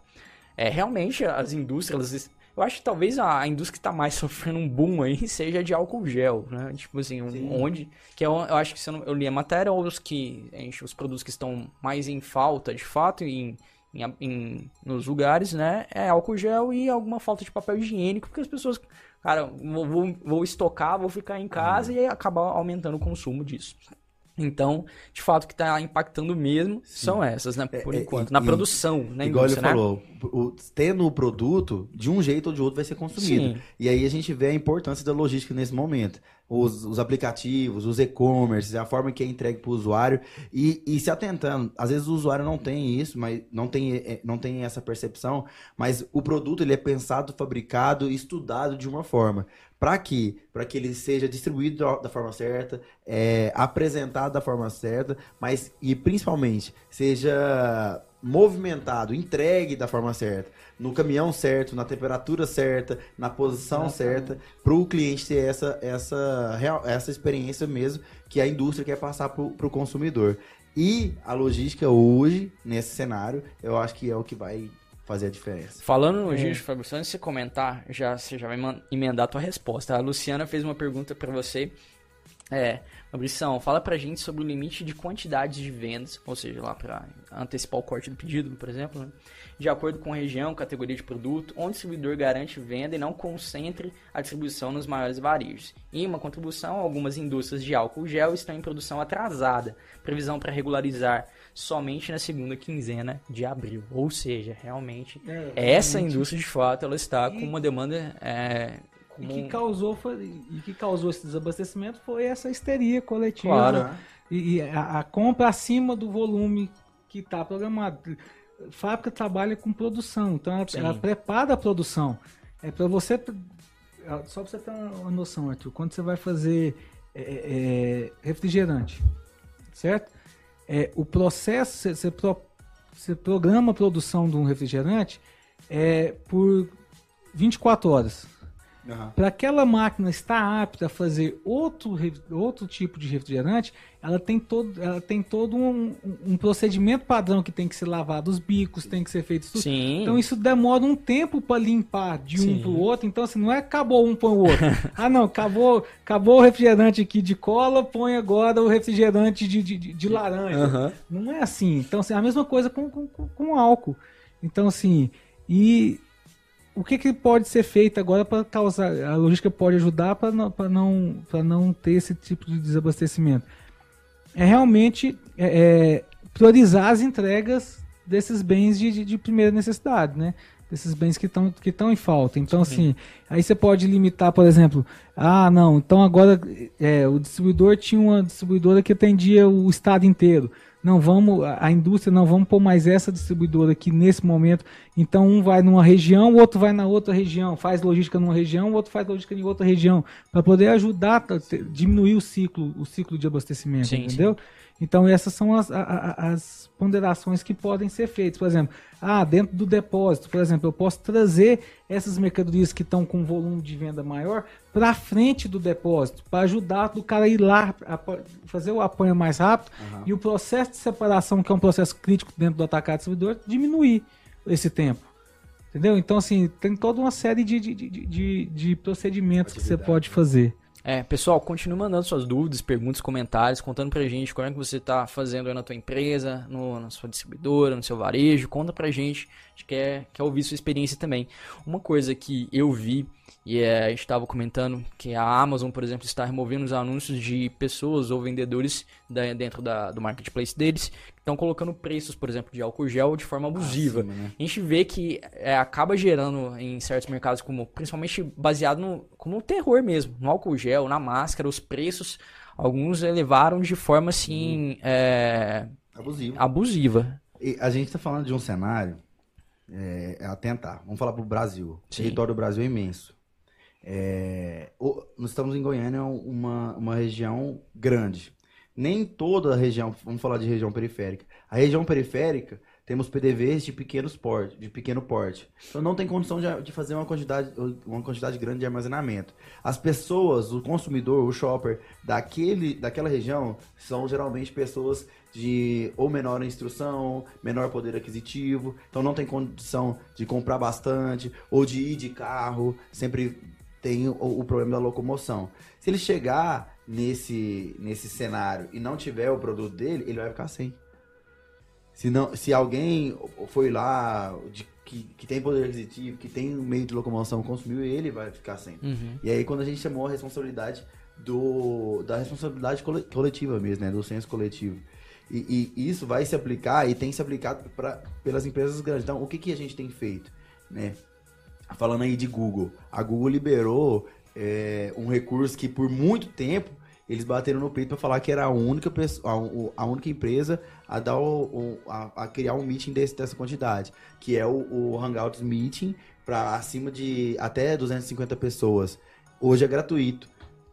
É, realmente, as indústrias. Eu acho que talvez a, indústria que está mais sofrendo um boom aí seja de álcool gel, né? Tipo assim, um- Sim. onde. Que é, o- eu acho que se eu, não, eu li a matéria, ou os que. os produtos que estão mais em falta, de fato, em, em, em- nos lugares, né? É álcool gel e alguma falta de papel higiênico, porque as pessoas, cara, vou, vou, vou estocar, vou ficar em casa e acabar aumentando o consumo disso. Então, de fato, o que está impactando mesmo são essas, né? Por É, é, enquanto. Na e- produção, na Igual ele né? falou, o- tendo o produto, de um jeito ou de outro vai ser consumido. Sim. E aí a gente vê a importância da logística nesse momento. Os, os aplicativos, os e-commerce, a forma que é entregue para o usuário e, e se atentando. Às vezes o usuário não tem isso, mas não tem, eh, não tem essa percepção, mas o produto ele é pensado, fabricado estudado de uma forma. Para quê? Para que ele seja distribuído da forma certa, é, apresentado da forma certa, mas e principalmente seja movimentado, entregue da forma certa, no caminhão certo, na temperatura certa, na posição certa, para o cliente ter essa, essa, essa experiência mesmo que a indústria quer passar para o consumidor. E a logística hoje, nesse cenário, eu acho que é o que vai fazer a diferença. Falando no Giro de Fábio, antes de você comentar, já, você já vai emendar a tua resposta. A Luciana fez uma pergunta para você. É, Fabrição, fala pra gente sobre o limite de quantidades de vendas, ou seja, lá para antecipar o corte do pedido, por exemplo, né? de acordo com região, categoria de produto, onde o distribuidor garante venda e não concentre a distribuição nos maiores varejos. Em uma contribuição, algumas indústrias de álcool gel estão em produção atrasada, previsão para regularizar somente na segunda quinzena de abril. Ou seja, realmente, essa indústria de fato ela está com uma demanda é, E que causou foi, e que causou esse desabastecimento foi essa histeria coletiva Claro. e, e a, a compra acima do volume que está programado. Fábrica trabalha com produção, então ela, ela prepara a produção. É para você é, só para você ter uma uma noção, Arthur, quando você vai fazer é, é, refrigerante, certo? É, o processo você, você, pro- você programa a produção de um refrigerante é, por 24 horas. Aham. Para aquela máquina estar apta a fazer outro, outro tipo de refrigerante, ela tem todo, ela tem todo um, um procedimento padrão que tem que ser lavado os bicos, tem que ser feito isso. tudo. Sim. Então isso demora um tempo para limpar de um para o outro. Então assim, não é acabou um põe o outro. ah não, acabou, acabou o refrigerante aqui de cola, põe agora o refrigerante de, de, de- de laranja. Aham. Não é assim. Então, assim, a mesma coisa com, com, com- com álcool. Então, assim, e o que, que pode ser feito agora para causar. A logística pode ajudar para não, pra não, pra não ter esse tipo de desabastecimento. É realmente é, é, priorizar as entregas desses bens de, de, de primeira necessidade, né? desses bens que estão que estão em falta. Então, Sim. assim, aí você pode limitar, por exemplo, ah, não, então agora é, o distribuidor tinha uma distribuidora que atendia o estado inteiro. Não vamos, a indústria não vamos pôr mais essa distribuidora aqui nesse momento. Então um vai numa região, o outro vai na outra região, faz logística numa região, o outro faz logística em outra região, para poder ajudar a diminuir o ciclo, o ciclo de abastecimento, sim, entendeu? Sim. Então essas são as, as, ponderações que podem ser feitas. Por exemplo, ah, dentro do depósito, por exemplo, eu posso trazer essas mercadorias que estão com volume de venda maior para frente do depósito, para ajudar o cara a ir lá, a fazer o apanho mais rápido uhum. e o processo de separação, que é um processo crítico dentro do atacado distribuidor, diminuir esse tempo. Entendeu? Então, assim, tem toda uma série de, de, de, de, de procedimentos que você pode fazer. É, pessoal, continue mandando suas dúvidas, perguntas, comentários, contando pra gente como é que você tá fazendo aí na tua empresa, no, na sua distribuidora, no seu varejo, conta pra gente, a gente quer, quer ouvir sua experiência também. Uma coisa que eu vi e é, a gente estava comentando que a Amazon, por exemplo, está removendo os anúncios de pessoas ou vendedores da, dentro da, do marketplace deles que estão colocando preços, por exemplo, de álcool gel de forma abusiva. Ah, sim, né? A gente vê que é, acaba gerando em certos mercados, como principalmente baseado no como terror mesmo, no álcool gel, na máscara, os preços, alguns elevaram de forma assim hum. é, abusiva. abusiva. E a gente está falando de um cenário é atentar. Vamos falar para o Brasil. O território do Brasil é imenso. É, o, nós estamos em Goiânia, uma, uma região grande. Nem toda a região, vamos falar de região periférica. A região periférica temos PDVs de pequenos porte, de pequeno porte. Então não tem condição de, de, fazer uma quantidade, uma quantidade grande de armazenamento. As pessoas, o consumidor, o shopper daquele, daquela região são geralmente pessoas de ou menor instrução, menor poder aquisitivo, então não tem condição de comprar bastante ou de ir de carro, sempre tem o, o, problema da locomoção. Se ele chegar nesse, nesse cenário e não tiver o produto dele, ele vai ficar sem. Se, não, se alguém foi lá de, que, que tem poder aquisitivo, que tem um meio de locomoção, consumiu ele, vai ficar sem. Uhum. E aí quando a gente chamou a responsabilidade do, da responsabilidade coletiva mesmo, né? Do senso coletivo. E, e, isso vai se aplicar e tem se aplicado pra, pelas empresas grandes. Então, o que, que a gente tem feito? Né? Falando aí de Google, a Google liberou é, um recurso que por muito tempo eles bateram no peito para falar que era a única, pessoa, a, única empresa a, dar o, o a, a, criar um meeting desse, dessa quantidade, que é o, o Hangouts Meeting para acima de até 250 pessoas. Hoje é gratuito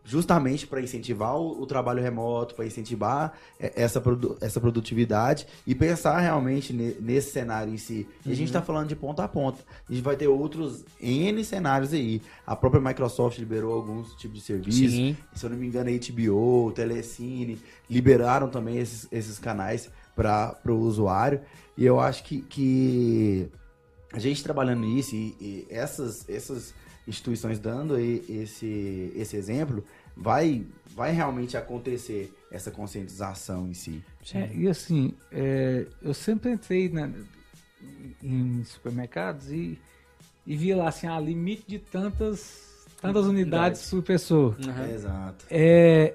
justamente para incentivar o, o, trabalho remoto, para incentivar é, essa, produ essa produtividade e pensar realmente ne nesse cenário em si. E a gente está uhum. falando de ponta a ponta. A gente vai ter outros N cenários aí. A própria Microsoft liberou alguns tipos de serviços. Sim. Se eu não me engano, a HBO, Telecine, liberaram também esses, esses canais para o usuário. E eu acho que, que a gente trabalhando nisso e, e essas, essas instituições dando esse, esse exemplo, vai, vai realmente acontecer essa conscientização em si. É, e assim, é, eu sempre entrei né, em supermercados e, e via lá assim, a ah, limite de tantas, tantas unidades por pessoa. Uhum. É, exato. É,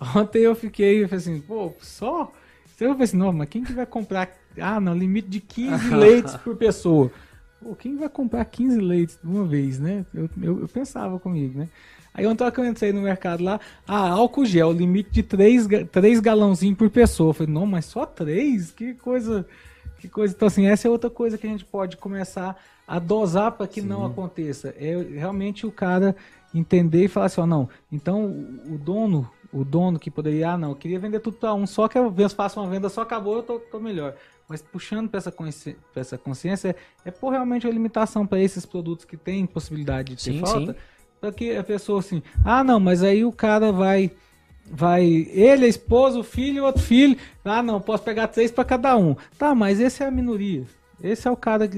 ontem eu fiquei eu falei assim, pô, só. Eu falei assim, não, mas quem que vai comprar? Ah, não, limite de 15 leites por pessoa. Pô, quem vai comprar 15 leites de uma vez, né? Eu, eu, eu pensava comigo, né? Aí ontem que eu entrei no mercado lá, ah, álcool gel, limite de 3, 3 galãozinhos por pessoa. Eu falei, não, mas só 3? Que coisa. Que coisa. Então, assim, essa é outra coisa que a gente pode começar a dosar para que Sim. não aconteça. É realmente o cara entender e falar assim, ó, não, então o dono, o dono que poderia, ah, não, eu queria vender tudo para um, só que eu faço uma venda, só acabou, eu tô, tô melhor. Mas puxando para essa, consci... essa consciência, é por realmente a limitação para esses produtos que têm possibilidade de ter sim, falta, para que a pessoa assim, ah não, mas aí o cara vai vai ele, a esposa, o filho, outro filho, ah não, posso pegar três para cada um. Tá, mas esse é a minoria. Esse é o cara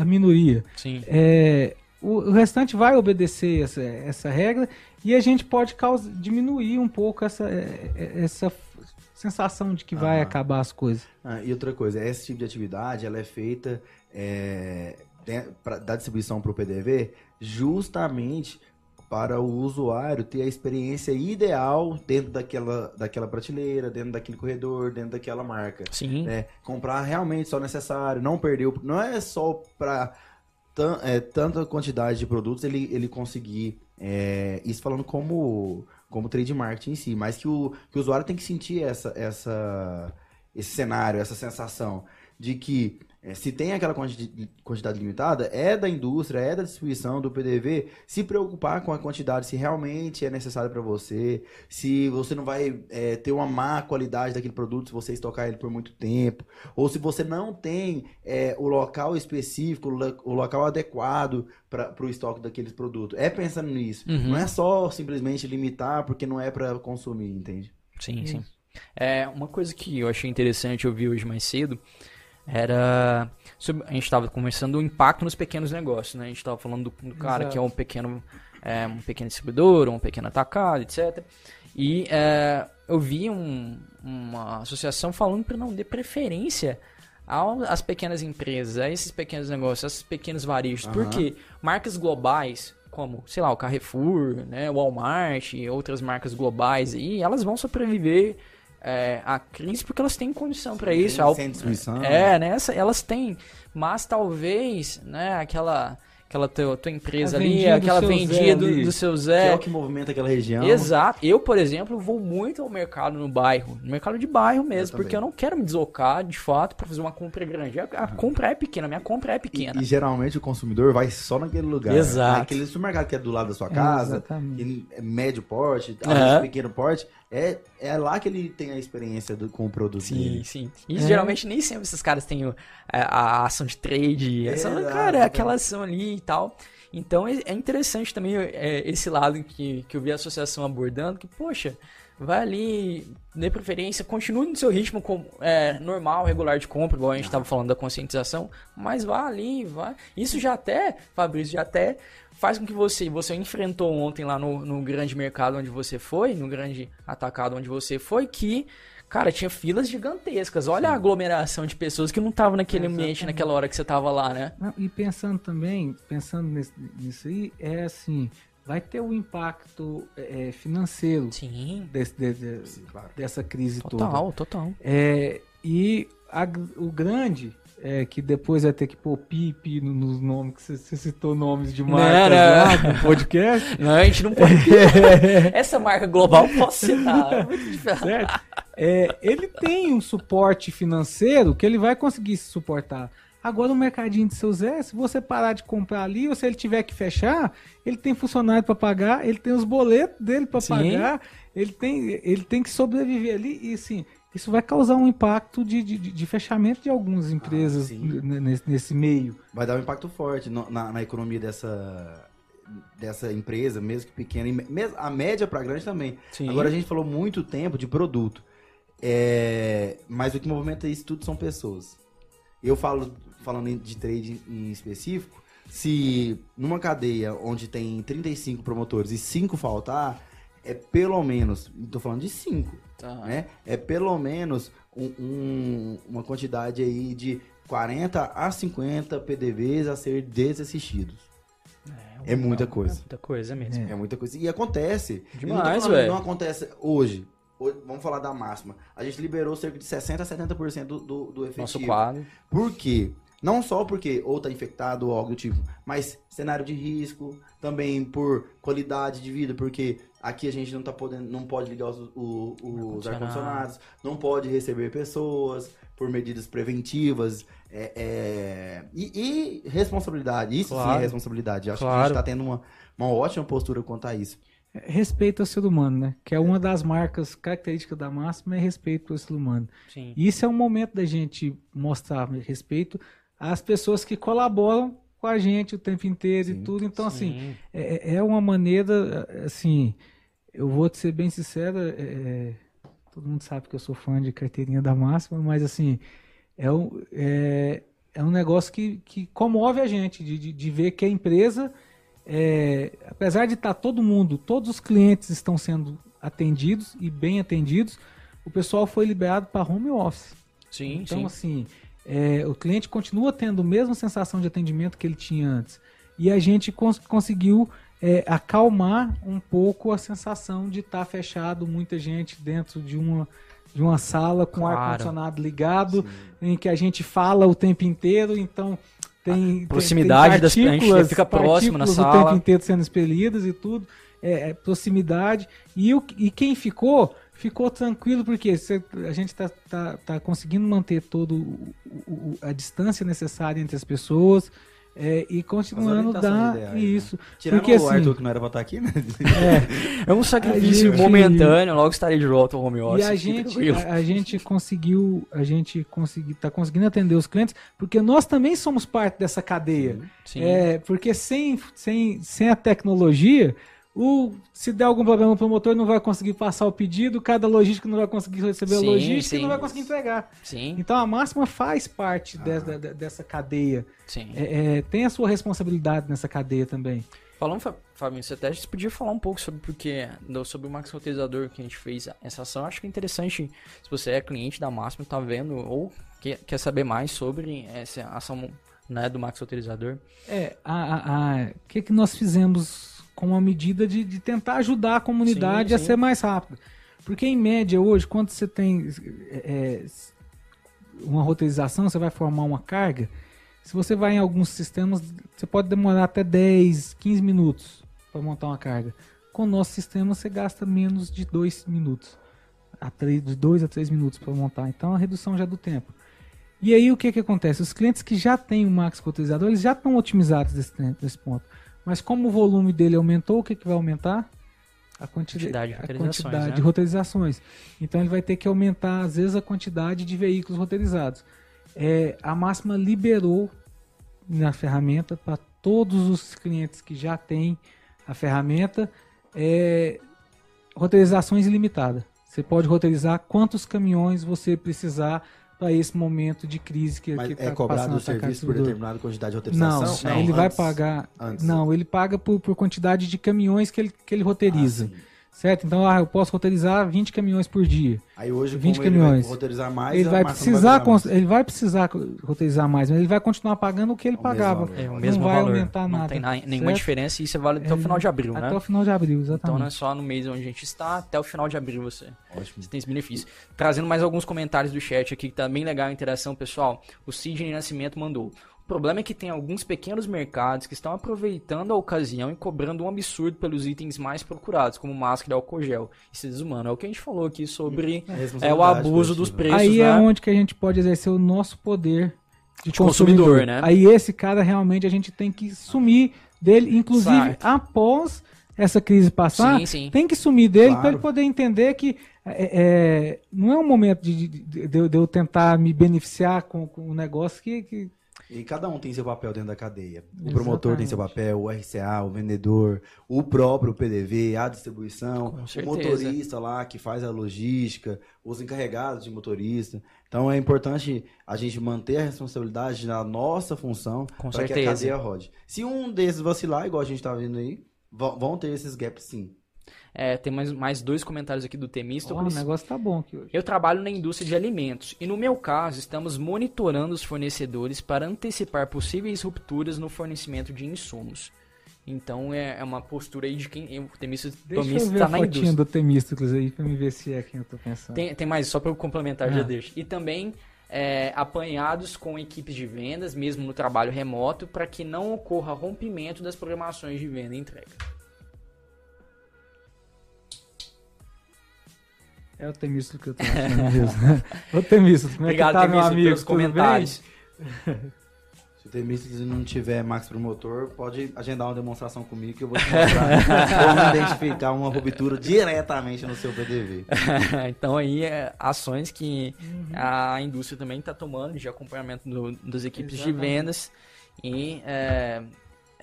a minoria. Sim. É, o, o restante vai obedecer essa, essa regra e a gente pode causa, diminuir um pouco essa, é, é, essa sensação de que vai ah. acabar as coisas. Ah, e outra coisa, esse tipo de atividade ela é feita é, pra, da distribuição para o PDV justamente para o usuário ter a experiência ideal dentro daquela, daquela prateleira, dentro daquele corredor, dentro daquela marca. Sim. Né? Comprar realmente só necessário, não perder o... Não é só para tan- é, tanta quantidade de produtos ele, ele conseguir. é, isso falando como, como trade marketing em si, mas que o, que o usuário tem que sentir essa, essa, esse cenário, essa sensação de que é, se tem aquela quanti- quantidade limitada, é da indústria, é da distribuição, do PDV, se preocupar com a quantidade, se realmente é necessário para você, se você não vai é, ter uma má qualidade daquele produto se você estocar ele por muito tempo, ou se você não tem é, o local específico, o lo- o local adequado para o estoque daqueles produtos. É pensando nisso. Uhum. Não é só simplesmente limitar porque não é para consumir, entende? Sim, sim. É, uma coisa que eu achei interessante eu vi hoje mais cedo era a gente estava conversando do impacto nos pequenos negócios, né? A gente estava falando do, do cara Exato. que é um pequeno é, um pequeno distribuidor, um pequeno atacado, etc. E é, eu vi um- uma associação falando para não dar preferência às pequenas empresas, a esses pequenos negócios, a esses pequenos varejos. Aham. Porque marcas globais, como, sei lá, o Carrefour, né, o Walmart e outras marcas globais aí, elas vão sobreviver é, à crise porque elas têm condição para isso. Ao- Sem é, né? essa- elas têm, mas talvez, né, aquela aquela tua, tua empresa A ali, aquela vendinha do, do seu Que Zé. é o que movimenta aquela região. Exato. Eu, por exemplo, vou muito ao mercado no bairro, no mercado de bairro mesmo, também. porque eu não quero me deslocar de fato para fazer uma compra grande. A, a compra é pequena, a minha compra é E, pequena. e geralmente o consumidor vai só naquele lugar. Exato. Aquele supermercado que é do lado da sua casa, exatamente. que é médio porte, pequeno porte, é, é lá que ele tem a experiência do, com o produto Sim, dele. sim. E É. geralmente nem sempre esses caras têm a, a ação de trade, essa, Exato. cara, é aquela ação ali e tal. Então é é interessante também é, esse lado que, que eu vi a associação abordando, que, poxa, vai ali, dê preferência, continue no seu ritmo com, é, normal, regular de compra, igual a gente estava falando da conscientização, mas vá ali, vá. Isso já até, Fabrício, já até faz com que você, você enfrentou ontem lá no, no grande mercado onde você foi, no grande atacado onde você foi, que Cara, tinha filas gigantescas. Olha a aglomeração de pessoas que não estavam naquele ambiente Exatamente. naquela hora que você tava lá, né? Não, e pensando também, pensando nesse- nisso aí, é assim, vai ter um impacto é, financeiro Sim. desse- de- de- Sim, claro. dessa crise toda. Total, total. É, e a o grande, é, que depois vai ter que pôr pipi no- nos nomes, que você- citou nomes de marcas não. no podcast. Não, a gente não pode. Essa marca global posso citar. É muito diferente. certo? É, ele tem um suporte financeiro que ele vai conseguir se suportar. Agora o mercadinho de seu Zé, se você parar de comprar ali, ou se ele tiver que fechar, ele tem funcionário para pagar, ele tem os boletos dele para pagar, ele tem, ele tem que sobreviver ali e sim, isso vai causar um impacto de, de, de fechamento de algumas empresas sim. n- nesse, nesse meio. Vai dar um impacto forte no- na, na economia dessa, dessa empresa, mesmo que pequena. Me- mesmo, a média para grande também. Sim. Agora a gente falou muito tempo de produto. É, mas o que movimenta isso tudo são pessoas. Eu falo, falando de trade em específico, se numa cadeia onde tem 35 promotores e 5 faltar, é pelo menos, estou falando de 5, Tá. né? É pelo menos um- um- uma quantidade aí de 40 a 50 PDVs a ser desassistidos. É muita coisa. Muita coisa mesmo. É muita coisa. E acontece. Demais, velho. Não acontece hoje. Hoje, Vamos falar da máxima. A gente liberou cerca de 60 a 70% do, do, do efetivo. Nosso quadro. Por quê? Não só porque ou tá infectado ou algo do tipo, mas cenário de risco, também por qualidade de vida, porque aqui a gente não tá podendo, não pode ligar os, o- os Ar-condicionado. ar-condicionados, não pode receber pessoas por medidas preventivas, é, é, e, e responsabilidade, isso sim Claro. é responsabilidade. Acho que a Claro. gente tá tendo uma, uma ótima postura quanto a isso. É, Respeito ao ser humano, né? Que é uma das marcas características da máxima é respeito ao ser humano. Sim. Isso é um momento da gente mostrar respeito às pessoas que colaboram com a gente o tempo inteiro e Sim, tudo. Então, assim, Sim. é, é uma maneira, assim, eu vou te ser bem sincero, é, é, todo mundo sabe que eu sou fã de carteirinha da máxima, mas assim, é um, é, é um negócio que, que comove a gente, de, de, de ver que a empresa, é, apesar de estar todo mundo, todos os clientes estão sendo atendidos e bem atendidos, o pessoal foi liberado para home office. Sim, Então, sim. assim, é, o cliente continua tendo a mesma sensação de atendimento que ele tinha antes. E a gente cons- conseguiu é, acalmar um pouco a sensação de estar fechado, muita gente dentro de uma, de uma sala com Claro. ar-condicionado ligado, em que a gente fala o tempo inteiro. Então, tem proximidade tem, tem das a gente fica próximo na sala. o tempo inteiro sendo expelidas e tudo. É, é proximidade. E, o, e quem ficou, ficou tranquilo, porque cê, a gente está tá, tá conseguindo manter todo o, o, a distância necessária entre as pessoas. É, e continuando dar ideais, né? isso. Né? Tirando porque, o assim, Arthur que não era pra estar aqui, né? É, é um sacrifício gente, momentâneo, logo estarei de volta ao home office. E a gente, a, a, gente conseguiu, a gente consegui, tá conseguindo atender os clientes, porque nós também somos parte dessa cadeia. Sim, sim. É, porque sem, sem, sem a tecnologia, o, se der algum problema o promotor não vai conseguir passar o pedido, cada logístico não vai conseguir receber sim, a logística sim. e não vai conseguir entregar. Sim. Então a máxima faz parte ah. dessa, dessa cadeia. Sim. É, é, tem a sua responsabilidade nessa cadeia também. Falando, Fabinho, você até podia falar um pouco sobre porque sobre o Max Roteirizador que a gente fez essa ação. Acho que é interessante se você é cliente da Máxima, tá vendo ou quer, quer saber mais sobre essa ação né, do Max Roteirizador. É, a, o que, que nós fizemos com uma medida de, de tentar ajudar a comunidade sim, sim. a ser mais rápida. Porque, em média, hoje, quando você tem é, uma roteirização, você vai formar uma carga, se você vai em alguns sistemas, você pode demorar até 10, 15 minutos para montar uma carga. Com o nosso sistema, você gasta menos de 2 minutos. A 3, de 2 a 3 minutos para montar. Então, a redução já é do tempo. E aí, o que, que acontece? Os clientes que já têm o Max Roteirizador, eles já estão otimizados desse, desse ponto. Mas como o volume dele aumentou, o que, que vai aumentar? A quantidade, a quantidade né? de roteirizações. Então ele vai ter que aumentar, às vezes, a quantidade de veículos roteirizados. É, a máxima liberou na ferramenta para todos os clientes que já têm a ferramenta é, roteirizações ilimitadas. Você pode roteirizar quantos caminhões você precisar para esse momento de crise que, Mas que é tá cobrado o serviço por determinada quantidade de roteirização? Não, não ele antes, vai pagar. Antes. Não, ele paga por, por quantidade de caminhões que ele, que ele roteiriza. Ah, certo? Então, ah, eu posso roteirizar 20 caminhões por dia. Aí hoje, 20 caminhões. ele vai roteirizar mais, ele vai precisar, vai ele vai precisar roteirizar mais, mas ele vai continuar pagando o que ele o pagava. É o mesmo não vai valor. aumentar não nada. Não tem nenhuma certo? diferença e isso vale até o final de abril, até né? Até o final de abril, exatamente. Então não é só no mês onde a gente está, até o final de abril você, Ótimo. você tem esse benefício. Trazendo mais alguns comentários do chat aqui, que tá bem legal a interação, pessoal. O Sidney Nascimento mandou. O problema é que tem alguns pequenos mercados que estão aproveitando a ocasião e cobrando um absurdo pelos itens mais procurados, como máscara e álcool gel. Isso é desumano. É o que a gente falou aqui sobre é, é o abuso dos preços. Aí é né? é onde que a gente pode exercer o nosso poder de, de consumidor. consumidor. né? Aí esse cara realmente a gente tem que sumir dele, inclusive certo. após essa crise passar, sim, sim. tem que sumir dele claro. para ele poder entender que é, é, não é um momento de, de, de, de eu tentar me beneficiar com, com um negócio que, que e cada um tem seu papel dentro da cadeia. O Exatamente. promotor tem seu papel, o RCA, o vendedor, o próprio PDV, a distribuição, o motorista lá que faz a logística, os encarregados de motorista. Então é importante a gente manter a responsabilidade na nossa função para que a cadeia rode. Se um desses vacilar, igual a gente está vendo aí, vão ter esses gaps sim. É, tem mais, mais dois comentários aqui do Temístocles. Oh, o negócio tá bom aqui hoje. Eu trabalho na indústria de alimentos e no meu caso estamos monitorando os fornecedores para antecipar possíveis rupturas no fornecimento de insumos. Então é, é uma postura aí de quem o Temístocles tá a na indústria. do Temístocles aí pra me ver se é quem eu tô pensando. Tem, tem mais, só para eu complementar, ah. já deixo. E também é, apanhados com equipes de vendas, mesmo no trabalho remoto, para que não ocorra rompimento das programações de venda e entrega. É o Temístocles que eu tô achando mesmo. Ô como Obrigado, é que tá, meu amigo? pelos comentários. Se o Temístocles não tiver Max Promotor, pode agendar uma demonstração comigo que eu vou te mostrar como identificar uma ruptura diretamente no seu PDV. então aí, é, ações que uhum. a indústria também está tomando de acompanhamento do, das equipes Exatamente. de vendas e... É,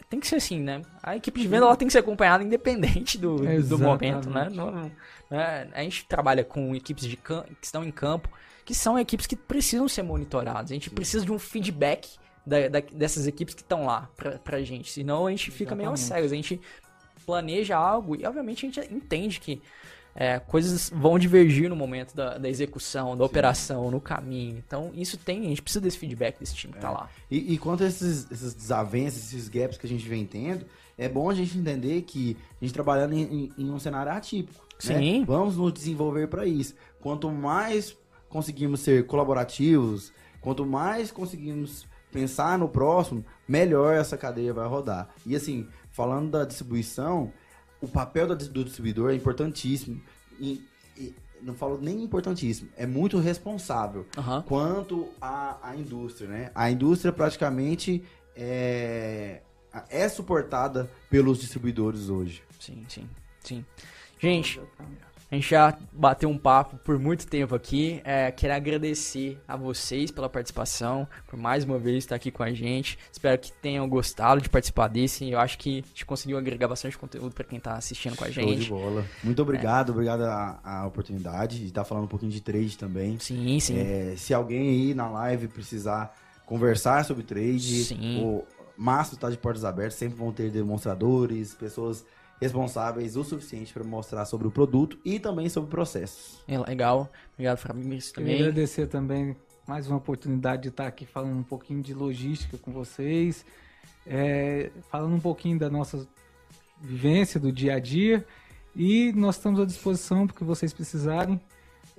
tem que ser assim, né? A equipe de venda ela tem que ser acompanhada independente do, do momento, né? Não, né? A gente trabalha com equipes de que estão em campo, que são equipes que precisam ser monitoradas. A gente precisa de um feedback da, da, dessas equipes que estão lá pra, pra gente. Senão a gente fica Exatamente. meio cegas. A gente planeja algo e, obviamente, a gente entende que é, coisas vão divergir no momento da, da execução, da Sim. operação, no caminho. Então, isso tem, a gente precisa desse feedback desse time que tá é. tá lá. E, e quanto a esses, esses desavenças, esses gaps que a gente vem tendo, é bom a gente entender que a gente trabalhando em, em um cenário atípico. Né? Sim. Né? Vamos nos desenvolver para isso. Quanto mais conseguimos ser colaborativos, quanto mais conseguimos pensar no próximo, melhor essa cadeia vai rodar. E assim, falando da distribuição, o papel do distribuidor é importantíssimo. E, e não falo nem importantíssimo, é muito responsável Aham. quanto à, à indústria, né? A indústria praticamente é, é suportada pelos distribuidores hoje. Sim, sim, sim. Gente, a gente já bateu um papo por muito tempo aqui. É, quero agradecer a vocês pela participação, por mais uma vez estar aqui com a gente. Espero que tenham gostado de participar desse. Eu acho que a gente conseguiu agregar bastante conteúdo para quem está assistindo com a Show de gente. bola. Muito obrigado, obrigado a, a oportunidade de estar falando um pouquinho de trade também. Sim, sim. É, se alguém aí na live precisar conversar sobre trade, Sim. o Márcio está de portas abertas, sempre vão ter demonstradores, pessoas responsáveis o suficiente para mostrar sobre o produto e também sobre processos. É legal. Obrigado, Fabrício, Queria também. agradecer também mais uma oportunidade de estar aqui falando um pouquinho de logística com vocês, é, falando um pouquinho da nossa vivência do dia a dia e nós estamos à disposição porque vocês precisarem.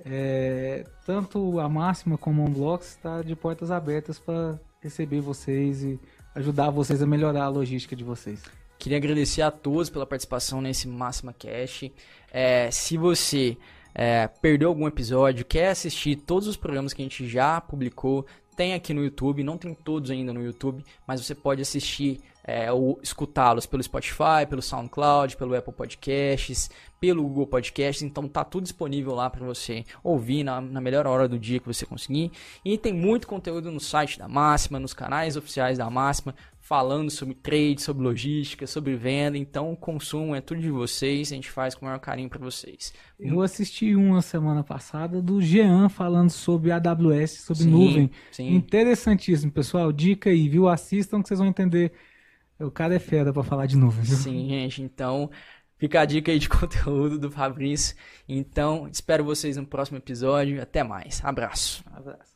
É, tanto a Máxima como o Unblocks está de portas abertas para receber vocês e ajudar vocês a melhorar a logística de vocês. Queria agradecer a todos pela participação nesse Máxima Cash. É, se você é, perdeu algum episódio, quer assistir todos os programas que a gente já publicou, tem aqui no YouTube, não tem todos ainda no YouTube, mas você pode assistir é, ou escutá-los pelo Spotify, pelo SoundCloud, pelo Apple Podcasts, pelo Google Podcasts, então tá tudo disponível lá para você ouvir na, na melhor hora do dia que você conseguir. E tem muito conteúdo no site da Máxima, nos canais oficiais da Máxima, falando sobre trade, sobre logística, sobre venda. Então, o consumo é tudo de vocês, a gente faz com o maior carinho para vocês. Eu assisti uma semana passada do Jean falando sobre AWS, sobre Sim, nuvem. sim. Interessantíssimo, pessoal. Dica aí, viu? Assistam que vocês vão entender. O cara é fera pra falar de nuvem, viu? Sim, gente. Então, fica a dica aí de conteúdo do Fabrício. Então, espero vocês no próximo episódio. Até mais. Abraço. Abraço.